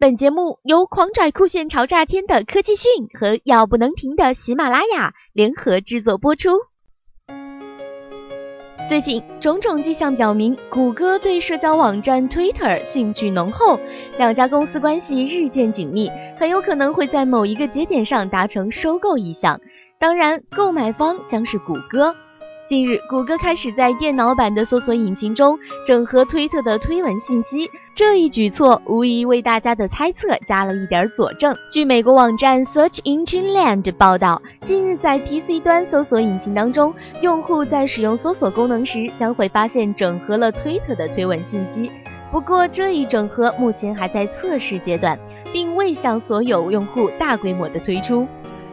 本节目由狂拽酷炫潮炸天的科技讯和要不能停的喜马拉雅联合制作播出。最近，种种迹象表明，谷歌对社交网站 Twitter 兴趣浓厚，两家公司关系日渐紧密，很有可能会在某一个节点上达成收购意向。当然，购买方将是谷歌。近日，谷歌开始在电脑版的搜索引擎中整合推特的推文信息，这一举措无疑为大家的猜测加了一点佐证。据美国网站 Search Engine Land 报道，近日在 PC 端搜索引擎当中，用户在使用搜索功能时将会发现整合了推特的推文信息。不过，这一整合目前还在测试阶段，并未向所有用户大规模的推出。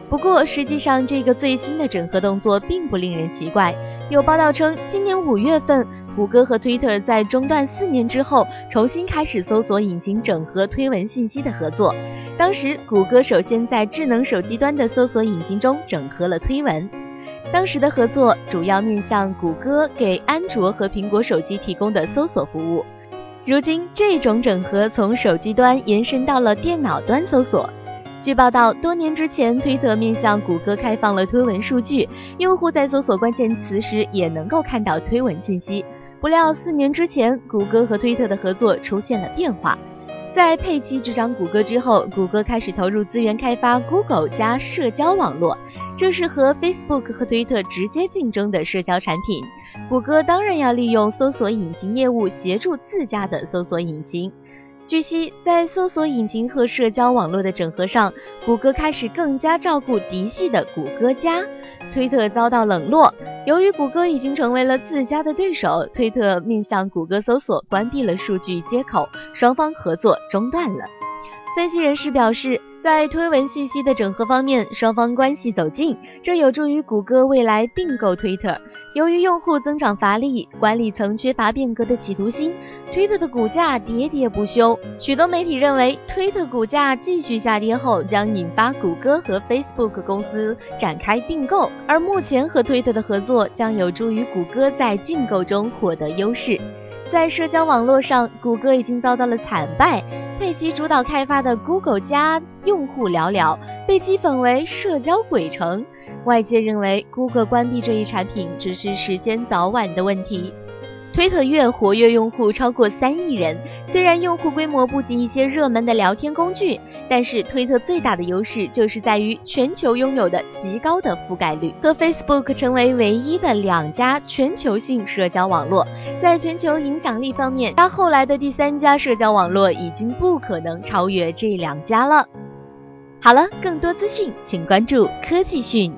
不过，实际上这个最新的整合动作并不令人奇怪。有报道称，今年五月份，谷歌和 Twitter 在中断四年之后，重新开始搜索引擎整合推文信息的合作。当时，谷歌首先在智能手机端的搜索引擎中整合了推文。当时的合作主要面向谷歌给安卓和苹果手机提供的搜索服务。如今，这种整合从手机端延伸到了电脑端搜索。据报道，多年之前，推特面向谷歌开放了推文数据，用户在搜索关键词时也能够看到推文信息。不料，四年之前，谷歌和推特的合作出现了变化。在佩奇执掌谷歌之后，谷歌开始投入资源开发 Google 加社交网络，这是和 Facebook 和推特直接竞争的社交产品。谷歌当然要利用搜索引擎业务协助自家的搜索引擎。据悉，在搜索引擎和社交网络的整合上，谷歌开始更加照顾嫡系的谷歌家，推特遭到冷落。由于谷歌已经成为了自家的对手，推特面向谷歌搜索关闭了数据接口，双方合作中断了。分析人士表示。在推文信息的整合方面，双方关系走近，这有助于谷歌未来并购 Twitter。由于用户增长乏力，管理层缺乏变革的企图心，Twitter 的股价喋喋不休。许多媒体认为，Twitter 股价继续下跌后，将引发谷歌和 Facebook 公司展开并购，而目前和 Twitter 的合作将有助于谷歌在竞购中获得优势。在社交网络上，谷歌已经遭到了惨败。佩奇主导开发的 Google 加用户寥寥，被讥讽为社交鬼城。外界认为谷歌关闭这一产品只是时间早晚的问题。推特月活跃用户超过三亿人，虽然用户规模不及一些热门的聊天工具，但是推特最大的优势就是在于全球拥有的极高的覆盖率，和 Facebook 成为唯一的两家全球性社交网络。在全球影响力方面，它后来的第三家社交网络已经不可能超越这两家了。好了，更多资讯请关注科技讯。